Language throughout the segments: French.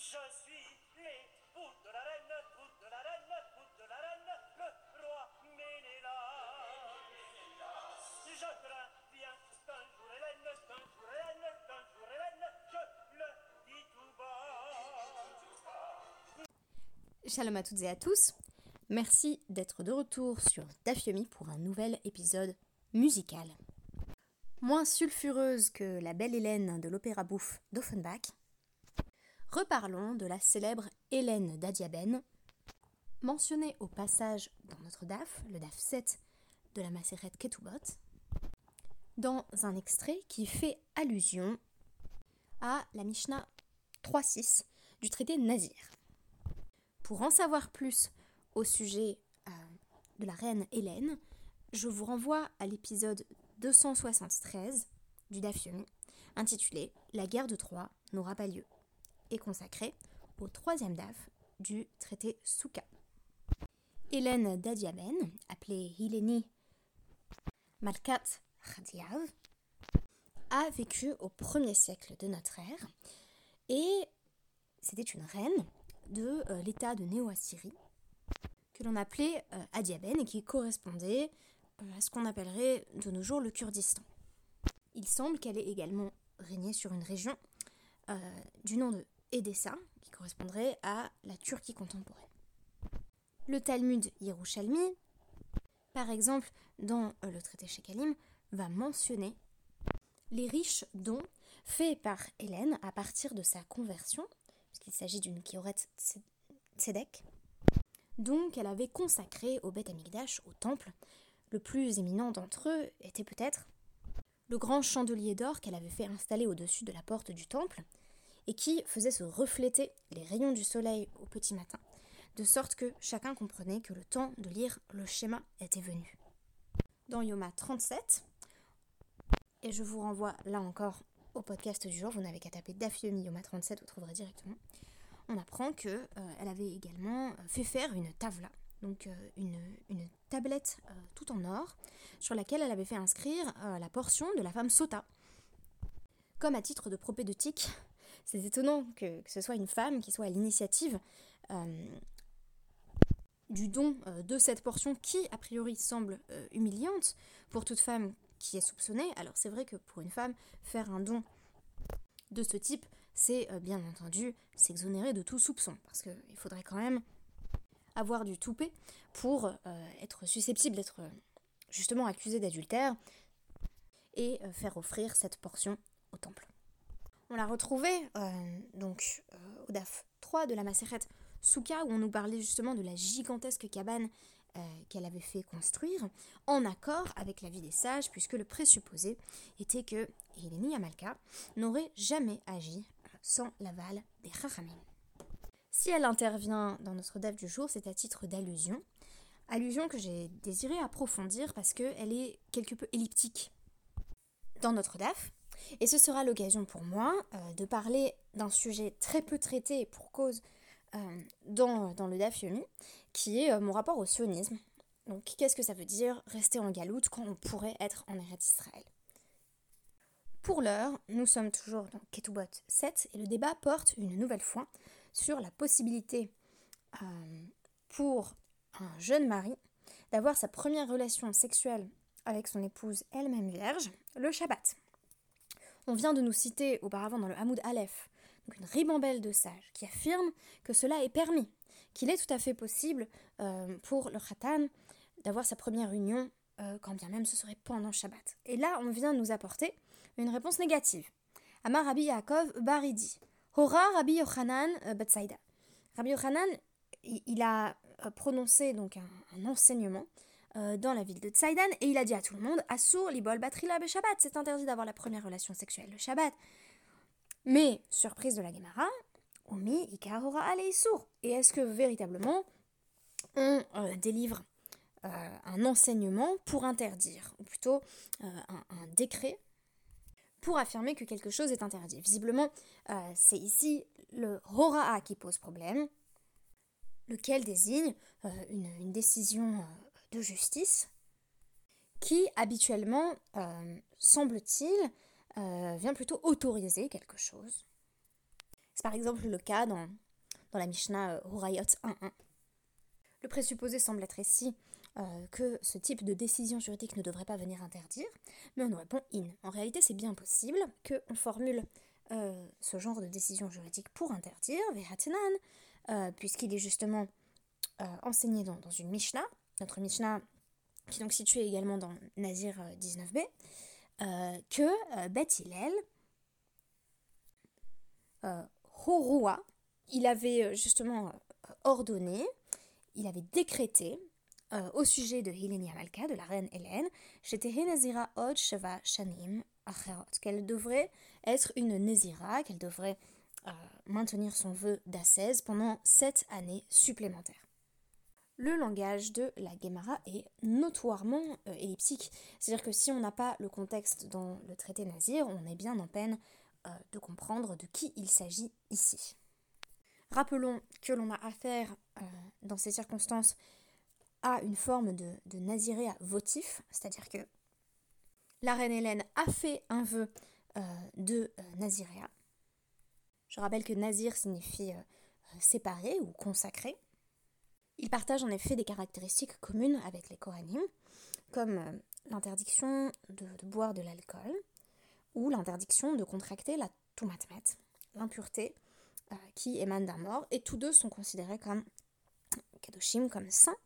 Je suis l'époux de la reine, époux de la reine, époux de la reine, le roi Ménélas. Je crains bien qu'un jour Hélène, qu'un jour Hélène, qu'un jour Hélène, je le dis tout bas. Shalom à toutes et à tous. Merci d'être de retour sur Dafyomi pour un nouvel épisode musical. Moins sulfureuse que la belle Hélène de l'opéra bouffe d'Offenbach, reparlons de la célèbre Hélène d'Adiabène, mentionnée au passage dans notre DAF, le DAF 7 de la Macérette Ketubot, dans un extrait qui fait allusion à la Mishnah 3.6 du traité Nazir. Pour en savoir plus au sujet euh, de la reine Hélène, je vous renvoie à l'épisode 273 du Dafyomi, intitulé La guerre de Troie n'aura pas lieu, et consacré au troisième Daf du traité Souka. Hélène d'Adiabène, appelée Hileni Malkat Khadiav, a vécu au 1er siècle de notre ère, et c'était une reine de euh, l'état de Néo-Assyrie, que l'on appelait euh, Adiabène et qui correspondait euh, à ce qu'on appellerait de nos jours le Kurdistan. Il semble qu'elle ait également régné sur une région du nom de Edessa, qui correspondrait à la Turquie contemporaine. Le Talmud Yerushalmi, par exemple, dans euh, le traité Shekalim, va mentionner les riches dons faits par Hélène à partir de sa conversion, puisqu'il s'agit d'une Kioret Tzedek, donc elle avait consacré au Beth Amikdash, au temple. Le plus éminent d'entre eux était peut-être le grand chandelier d'or qu'elle avait fait installer au-dessus de la porte du temple et qui faisait se refléter les rayons du soleil au petit matin, de sorte que chacun comprenait que le temps de lire le schéma était venu. Dans Yoma 37, et je vous renvoie là encore au podcast du jour, vous n'avez qu'à taper Dafyomi Yoma 37, vous trouverez directement on apprend qu'elle avait également fait faire une tavla, donc euh, une, une, tablette euh, tout en or, sur laquelle elle avait fait inscrire euh, la portion de la femme Sota. Comme à titre de propédeutique, c'est étonnant que, ce soit une femme qui soit à l'initiative du don de cette portion qui, a priori, semble humiliante pour toute femme qui est soupçonnée. Alors c'est vrai que pour une femme, faire un don de ce type, c'est euh, bien entendu s'exonérer de tout soupçon, parce qu'il faudrait quand même avoir du toupet pour euh, être susceptible d'être euh, justement accusé d'adultère et faire offrir cette portion au temple. On l'a retrouvé donc au DAF 3 de la Macérette Souka où on nous parlait justement de la gigantesque cabane qu'elle avait fait construire en accord avec la vie des sages puisque le présupposé était que Hélénie Amalka n'aurait jamais agi sans l'aval des Chachamim. Si elle intervient dans notre DAF du jour, c'est à titre d'allusion. Allusion que j'ai désiré approfondir parce qu'elle est quelque peu elliptique dans notre DAF. Et ce sera l'occasion pour moi euh, de parler d'un sujet très peu traité pour cause euh, dans, dans, le DAF Yomi, qui est euh, mon rapport au sionisme. Donc qu'est-ce que ça veut dire rester en galoute quand on pourrait être en Eretz Israël? Pour l'heure, nous sommes toujours dans Ketubot 7 et le débat porte une nouvelle fois sur la possibilité pour un jeune mari d'avoir sa première relation sexuelle avec son épouse elle-même vierge le Shabbat. On vient de nous citer auparavant dans le Hamoud Aleph donc une ribambelle de sages qui affirment que cela est permis, qu'il est tout à fait possible euh, pour le Khatan d'avoir sa première union euh, quand bien même ce serait pendant Shabbat. Et là, on vient nous apporter une réponse négative. Amar Rabbi Yaakov Baridi. Hora Rabbi Yochanan euh, Betsaida. Rabbi Yochanan, il a prononcé donc un, enseignement euh, dans la ville de Tzaidan et il a dit à tout le monde Assour libol batrila be Shabbat. C'est interdit d'avoir la première relation sexuelle le Shabbat. Mais, surprise de la Gemara, Omi Ikar Hora sour. Et est-ce que véritablement on délivre un enseignement pour interdire, ou plutôt un, décret pour affirmer que quelque chose est interdit? Visiblement, euh, c'est ici le hora'a qui pose problème, lequel désigne euh, une, décision euh, de justice qui, habituellement, semble-t-il, vient plutôt autoriser quelque chose. C'est par exemple le cas dans, dans la Mishnah Horayot 1.1. Le présupposé semble être ici euh, que ce type de décision juridique ne devrait pas venir interdire, mais on nous répond in. En réalité, c'est bien possible qu'on formule euh, ce genre de décision juridique pour interdire, euh, puisqu'il est justement enseigné dans, dans, une Mishnah, notre Mishnah qui est donc située également dans Nazir 19b, que Beth Hillel, Horua, il avait justement ordonné, il avait décrété euh, au sujet de Hilenia Malka, de la reine Hélène, shanim qu'elle devrait être une Nézira, qu'elle devrait euh, maintenir son vœu d'ascèse pendant sept années supplémentaires. Le langage de la Gemara est notoirement euh, elliptique, c'est-à-dire que si on n'a pas le contexte dans le traité Nazir, on est bien en peine de comprendre de qui il s'agit ici. Rappelons que l'on a affaire dans ces circonstances a une forme de, de naziréa votif, c'est-à-dire que la reine Hélène a fait un vœu euh, de euh, naziréa. Je rappelle que nazir signifie euh, séparé ou consacré. Il partage en effet des caractéristiques communes avec les Koranim, comme l'interdiction de, boire de l'alcool ou l'interdiction de contracter la tumatmet, l'impureté qui émane d'un mort, et tous deux sont considérés comme kadoshim, comme saints,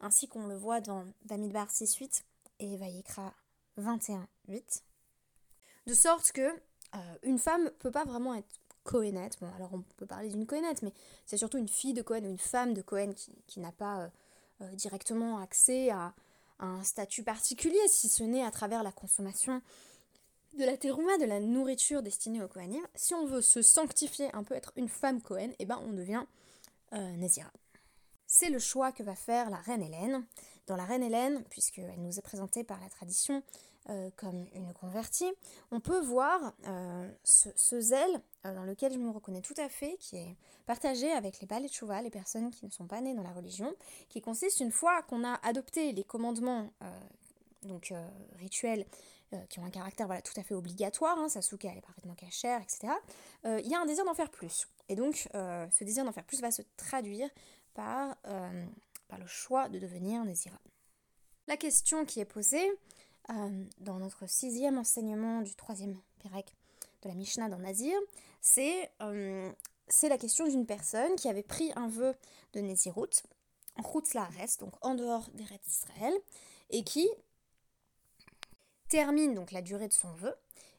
ainsi qu'on le voit dans Bamidbar 6.8 et Vayikra 21.8. De sorte que euh, une femme peut pas vraiment être cohénette. Bon, alors on peut parler d'une cohénette, mais c'est surtout une fille de Cohen ou une femme de Cohen qui, n'a pas euh, euh, directement accès à, un statut particulier, si ce n'est à travers la consommation de la terouma, de la nourriture destinée aux Kohanim. Si on veut se sanctifier un peu, être une femme Cohen, et eh ben on devient Nézira. C'est le choix que va faire la reine Hélène. Dans la reine Hélène, puisqu'elle nous est présentée par la tradition euh, comme une convertie, on peut voir euh, ce, zèle euh, dans lequel je me reconnais tout à fait, qui est partagé avec les et les personnes qui ne sont pas nées dans la religion, qui consiste une fois qu'on a adopté les commandements donc rituels qui ont un caractère voilà, tout à fait obligatoire, hein, Sasuke elle est parfaitement cachère, etc., il y a un désir d'en faire plus. Et donc ce désir d'en faire plus va se traduire par, par le choix de devenir Nézira. La question qui est posée euh, dans notre sixième enseignement du troisième Pérec de la Mishnah dans Nazir, c'est euh, la question d'une personne qui avait pris un vœu de Nézirut en reste donc en dehors des rêves d'Israël, et qui termine donc la durée de son vœu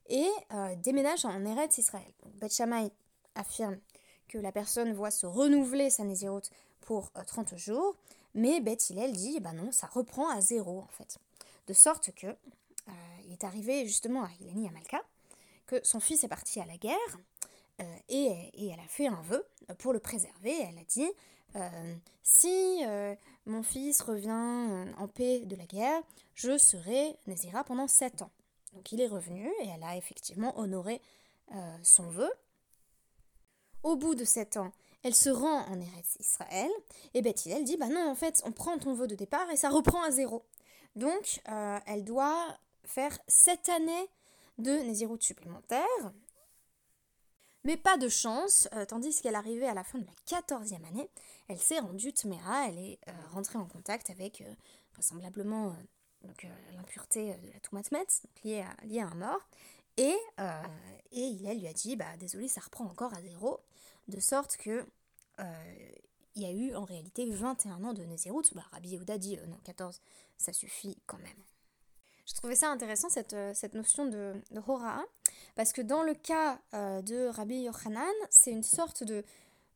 et déménage en Eretz Israël. Donc Beth Shammai affirme que la personne voit se renouveler sa Nézirut pour 30 euh, jours, mais Beth Hillel dit, bah non, ça reprend à zéro en fait. De sorte que euh, il est arrivé justement à Hilani Amalka que son fils est parti à la guerre euh, et, elle a fait un vœu pour le préserver. Elle a dit si mon fils revient en paix de la guerre, je serai Nézira pendant sept ans. Donc il est revenu et elle a effectivement honoré son vœu. Au bout de sept ans, elle se rend en Eretz Israël, et Beth elle dit, bah non, en fait, on prend ton vœu de départ et ça reprend à zéro. Donc, euh, elle doit faire sept années de Nézirut supplémentaire, mais pas de chance, euh, tandis qu'elle arrivait à la fin de la quatorzième année, elle s'est rendue Tmera, elle est euh, rentrée en contact avec vraisemblablement l'impureté de la Toumatmet, liée à, un mort, et, et il lui a dit, bah désolé, ça reprend encore à zéro, de sorte que il y a eu en réalité 21 ans de Nézirut. Bah, Rabbi Yehuda dit non, 14, ça suffit quand même. Je trouvais ça intéressant cette, euh, cette notion de, de parce que dans le cas de Rabbi Yochanan, c'est une sorte de,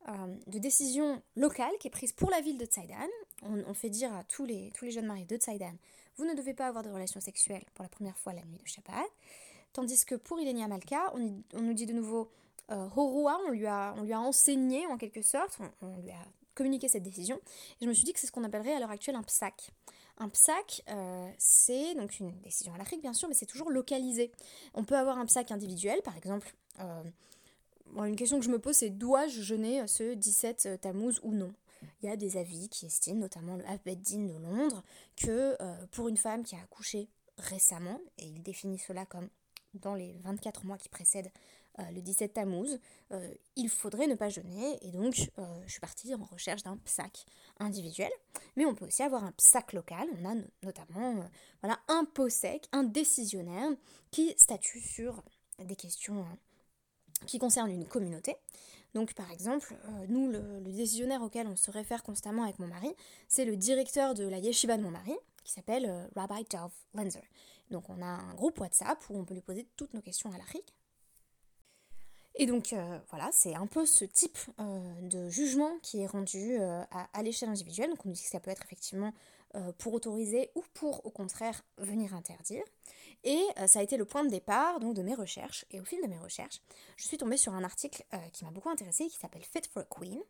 de décision locale qui est prise pour la ville de Tzaidan. On, fait dire à tous les, tous les jeunes mariés de Tzaidan vous ne devez pas avoir de relations sexuelles pour la première fois la nuit de Shabbat. Tandis que pour Ilenia Malka, on, on nous dit de nouveau euh, on lui, a, on lui a enseigné en quelque sorte, on, lui a communiqué cette décision. Et je me suis dit que c'est ce qu'on appellerait à l'heure actuelle un PSAC. Un PSAC, euh, c'est donc une décision à l'Afrique bien sûr, mais c'est toujours localisé. On peut avoir un PSAC individuel, par exemple. Euh, une question que je me pose, c'est dois-je jeûner ce 17 Tammuz ou non? Il y a des avis qui estiment, notamment le Abbeddin de Londres, que pour une femme qui a accouché récemment, et il définit cela comme dans les 24 mois qui précèdent le 17 Tammuz, il faudrait ne pas jeûner, et donc je suis partie en recherche d'un psaque individuel, mais on peut aussi avoir un psaque local, on a notamment voilà, un posek, un décisionnaire qui statue sur des questions qui concernent une communauté. Donc par exemple, nous, le, décisionnaire auquel on se réfère constamment avec mon mari, c'est le directeur de la yeshiva de mon mari, qui s'appelle Rabbi Dov Lenzer. Donc on a un groupe WhatsApp où on peut lui poser toutes nos questions à l'Afrique. Et donc euh, voilà, c'est un peu ce type euh, de jugement qui est rendu euh, à, l'échelle individuelle. Donc on nous dit que ça peut être effectivement pour autoriser ou pour au contraire venir interdire. Et ça a été le point de départ donc de mes recherches. Et au fil de mes recherches, je suis tombée sur un article qui m'a beaucoup intéressée qui s'appelle Fit for a Queen,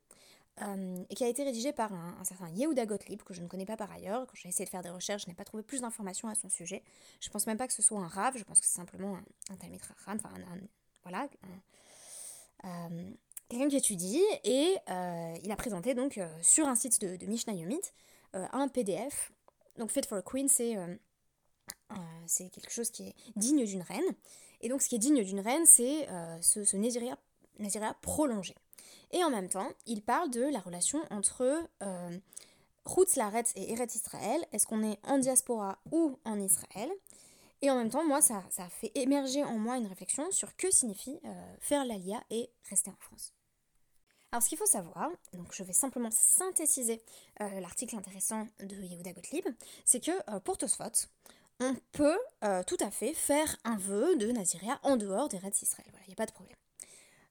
et qui a été rédigé par un, certain Yehuda Gottlieb, que je ne connais pas par ailleurs. Quand j'ai essayé de faire des recherches, je n'ai pas trouvé plus d'informations à son sujet. Je pense même pas que ce soit un rave, je pense que c'est simplement un, un Talmud enfin un, voilà, euh, quelqu'un qui étudie, et euh, il a présenté donc sur un site de, Mishnah Yomit un PDF. Donc Fit for a Queen, c'est c'est quelque chose qui est digne d'une reine. Et donc ce qui est digne d'une reine, c'est ce, ce Nazirea prolongé. Et en même temps, il parle de la relation entre euh, Laretz et Eretz Israël. Est-ce qu'on est en diaspora ou en Israël? Et en même temps, moi, ça, ça, a fait émerger en moi une réflexion sur que signifie euh, faire l'Alia et rester en France. Alors ce qu'il faut savoir, donc je vais simplement synthétiser euh, l'article intéressant de Yehuda Gottlieb, c'est que euh, pour Tosfot, on peut tout à fait faire un vœu de Naziréa en dehors des Israël. Voilà, il n'y a pas de problème.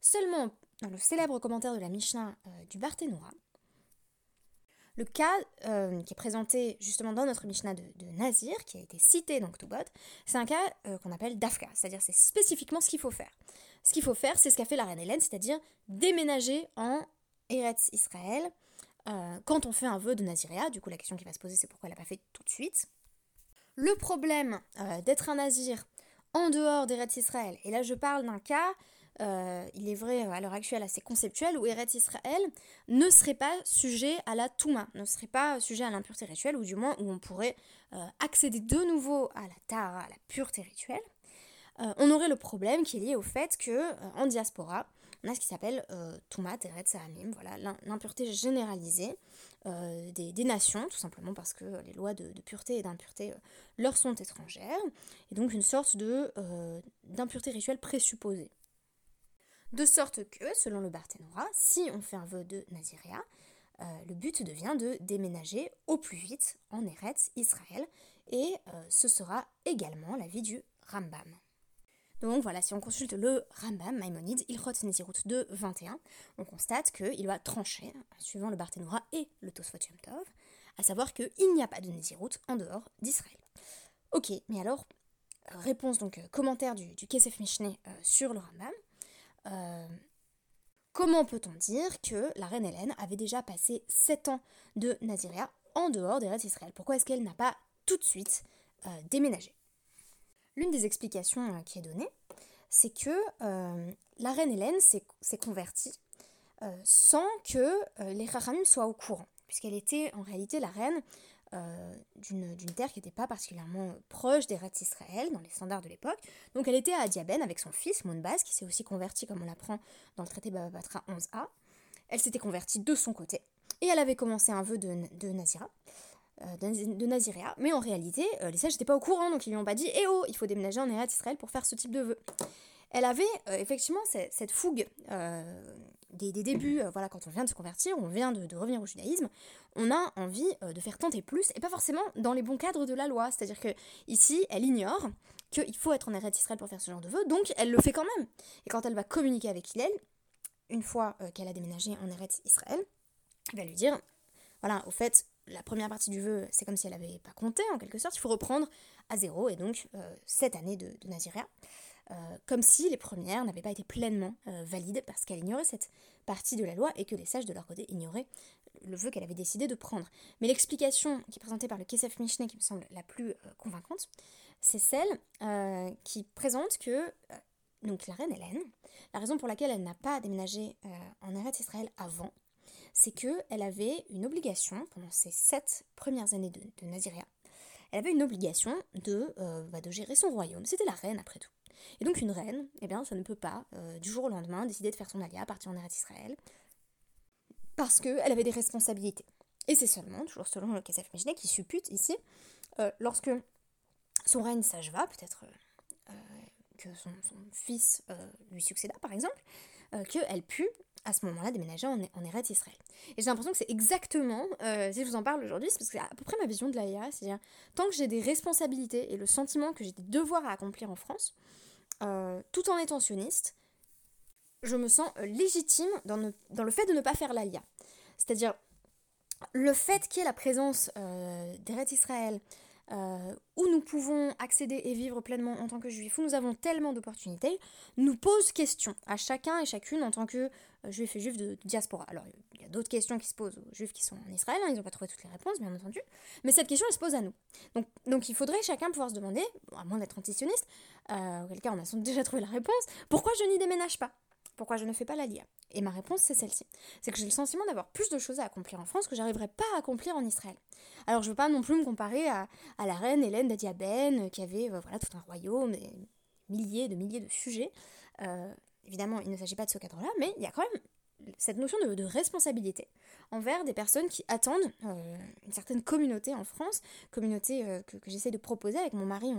Seulement, dans le célèbre commentaire de la Mishnah du Barthénora, le cas euh, qui est présenté justement dans notre Mishnah de, Nazir, qui a été cité dans Ktubot, c'est un cas euh, qu'on appelle Dafka, c'est-à-dire c'est spécifiquement ce qu'il faut faire. Ce qu'il faut faire, c'est ce qu'a fait la reine Hélène, c'est-à-dire déménager en Eretz Israël quand on fait un vœu de Naziréa. Du coup, la question qui va se poser, c'est pourquoi elle n'a pas fait tout de suite. Le problème d'être un Nazir en dehors d'Eretz Israël, et là je parle d'un cas euh, il est vrai à l'heure actuelle assez conceptuel, où Eretz Israël ne serait pas sujet à la Touma, ne serait pas sujet à l'impureté rituelle, ou du moins où on pourrait euh, accéder de nouveau à la Tara, à la pureté rituelle. Euh, on aurait le problème qui est lié au fait que en diaspora, on a ce qui s'appelle Touma Eretz Sahamim, voilà, l'impureté généralisée des, nations, tout simplement parce que les lois de, de pureté et d'impureté leur sont étrangères, et donc une sorte d'impureté rituelle présupposée. De sorte que, selon le Barthénora, si on fait un vœu de Naziréa, euh, le but devient de déménager au plus vite en Eretz Israël, et euh, ce sera également l'avis du Rambam. Donc voilà, si on consulte le Rambam, Maïmonide, Ilchot Nezirut de 21, on constate qu'il va trancher, suivant le Barthénora et le Tosfot Tov, à savoir qu'il n'y a pas de Nezirut en dehors d'Israël. Ok, mais alors, réponse donc, euh, commentaire du, du Kesef Mishneh sur le Rambam. Euh, comment peut-on dire que la reine Hélène avait déjà passé 7 ans de Naziréa en dehors des restes d'Israël? Pourquoi est-ce qu'elle n'a pas tout de suite euh, déménagé? L'une des explications euh, qui est donnée, c'est que la reine Hélène s'est convertie sans que les Rachamim soient au courant, puisqu'elle était en réalité la reine euh, d'une terre qui n'était pas particulièrement proche des rêves d'Israël dans les standards de l'époque. Donc elle était à Diaben avec son fils Mounbaz, qui s'est aussi converti, comme on l'apprend dans le traité Baba Batra 11a. Elle s'était convertie de son côté, et elle avait commencé un vœu de, de Nazira. Euh, de, Naziréa, mais en réalité, euh, les sages n'étaient pas au courant, donc ils lui ont pas dit Eh oh, il faut déménager en Eretz Israël pour faire ce type de vœu. Elle avait effectivement cette, fougue des, débuts, euh, voilà, quand on vient de se convertir, on vient de, revenir au judaïsme, on a envie euh, de faire tenter plus, et pas forcément dans les bons cadres de la loi. C'est-à-dire que ici, elle ignore qu'il faut être en Eretz Israël pour faire ce genre de vœu, donc elle le fait quand même. Et quand elle va communiquer avec Hillel, une fois euh, qu'elle a déménagé en Eretz Israël, elle va lui dire, voilà, au fait, la première partie du vœu, c'est comme si elle n'avait pas compté, en quelque sorte, il faut reprendre à zéro, et donc cette année de, de Naziréa. Euh, comme si les premières n'avaient pas été pleinement euh, valides parce qu'elle ignorait cette partie de la loi et que les sages de leur côté ignoraient le vœu qu'elle avait décidé de prendre. Mais l'explication qui est présentée par le Kesef Mishneh, qui me semble la plus euh, convaincante, c'est celle qui présente que donc la reine Hélène, la raison pour laquelle elle n'a pas déménagé en Eretz Israël avant, c'est qu'elle avait une obligation pendant ces sept premières années de, de Naziréa. Elle avait une obligation de, bah, de gérer son royaume. C'était la reine après tout. Et donc une reine, eh bien, ça ne peut pas, euh, du jour au lendemain, décider de faire son alia, partir en Eretz Israël, parce qu'elle avait des responsabilités. Et c'est seulement, toujours selon le Kesef Mishneh, qui suppute ici, euh, lorsque son règne s'acheva, peut-être euh, que son, fils lui succéda par exemple, qu'elle put à ce moment-là déménager en, en Israël. Et j'ai l'impression que c'est exactement, si je vous en parle aujourd'hui, c'est parce que c'est à peu près ma vision de l'Aïa, c'est-à-dire tant que j'ai des responsabilités et le sentiment que j'ai des devoirs à accomplir en France, tout en étant je me sens légitime dans, le fait de ne pas faire l'Aïa. C'est-à-dire, le fait qu'il y ait la présence euh, Israël, euh, où nous pouvons accéder et vivre pleinement en tant que juifs, où nous avons tellement d'opportunités, nous pose question à chacun et chacune en tant que euh, juifs et juifs de, diaspora. Alors, il y a d'autres questions qui se posent aux juifs qui sont en Israël, hein, ils n'ont pas trouvé toutes les réponses, bien entendu, mais cette question, elle se pose à nous. Donc, donc il faudrait chacun pouvoir se demander, à moins d'être antisioniste, euh, auquel cas on a déjà trouvé la réponse, pourquoi je n'y déménage pas? Pourquoi je ne fais pas la LIA? Et ma réponse, c'est celle-ci. C'est que j'ai le sentiment d'avoir plus de choses à accomplir en France que j'arriverais pas à accomplir en Israël. Alors je veux pas non plus me comparer à, la reine Hélène d'Adiabène, qui avait euh, voilà, tout un royaume, et milliers de milliers de sujets. Euh, évidemment, il ne s'agit pas de ce cadre-là, mais il y a quand même cette notion de, responsabilité envers des personnes qui attendent euh, une certaine communauté en France, communauté que, j'essaie de proposer avec mon mari.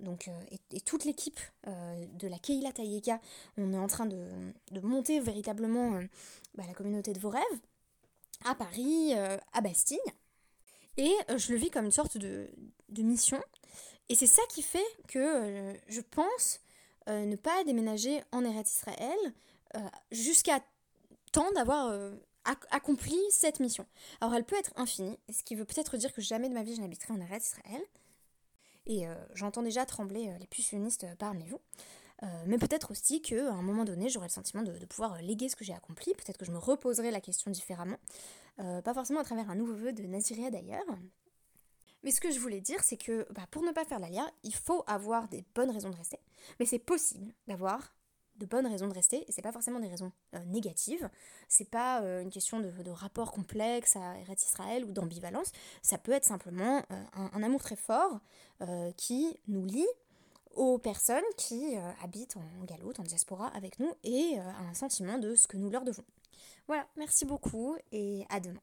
Donc, euh, et, toute l'équipe euh, de la Keila Tayeka, on est en train de, monter véritablement euh, bah, la communauté de vos rêves à Paris, à Bastille. Et je le vis comme une sorte de, mission. Et c'est ça qui fait que je pense ne pas déménager en Eretz Israël jusqu'à temps d'avoir accompli cette mission. Alors elle peut être infinie, ce qui veut peut-être dire que jamais de ma vie je n'habiterai en Eretz Israël. Et euh, j'entends déjà trembler euh, les putionnistes euh, parmi vous. mais peut-être aussi qu'à un moment donné, j'aurai le sentiment de, pouvoir léguer ce que j'ai accompli. Peut-être que je me reposerai la question différemment. pas forcément à travers un nouveau vœu de Naziria d'ailleurs. Mais ce que je voulais dire, c'est que bah, pour ne pas faire l'alia, il faut avoir des bonnes raisons de rester. Mais c'est possible d'avoir de bonnes raisons de rester, et c'est pas forcément des raisons euh, négatives, c'est pas euh, une question de, rapport complexe à Eretz Israël ou d'ambivalence, ça peut être simplement euh, un, amour très fort qui nous lie aux personnes qui habitent en galoute, en diaspora avec nous, et un sentiment de ce que nous leur devons. Voilà, merci beaucoup, et à demain.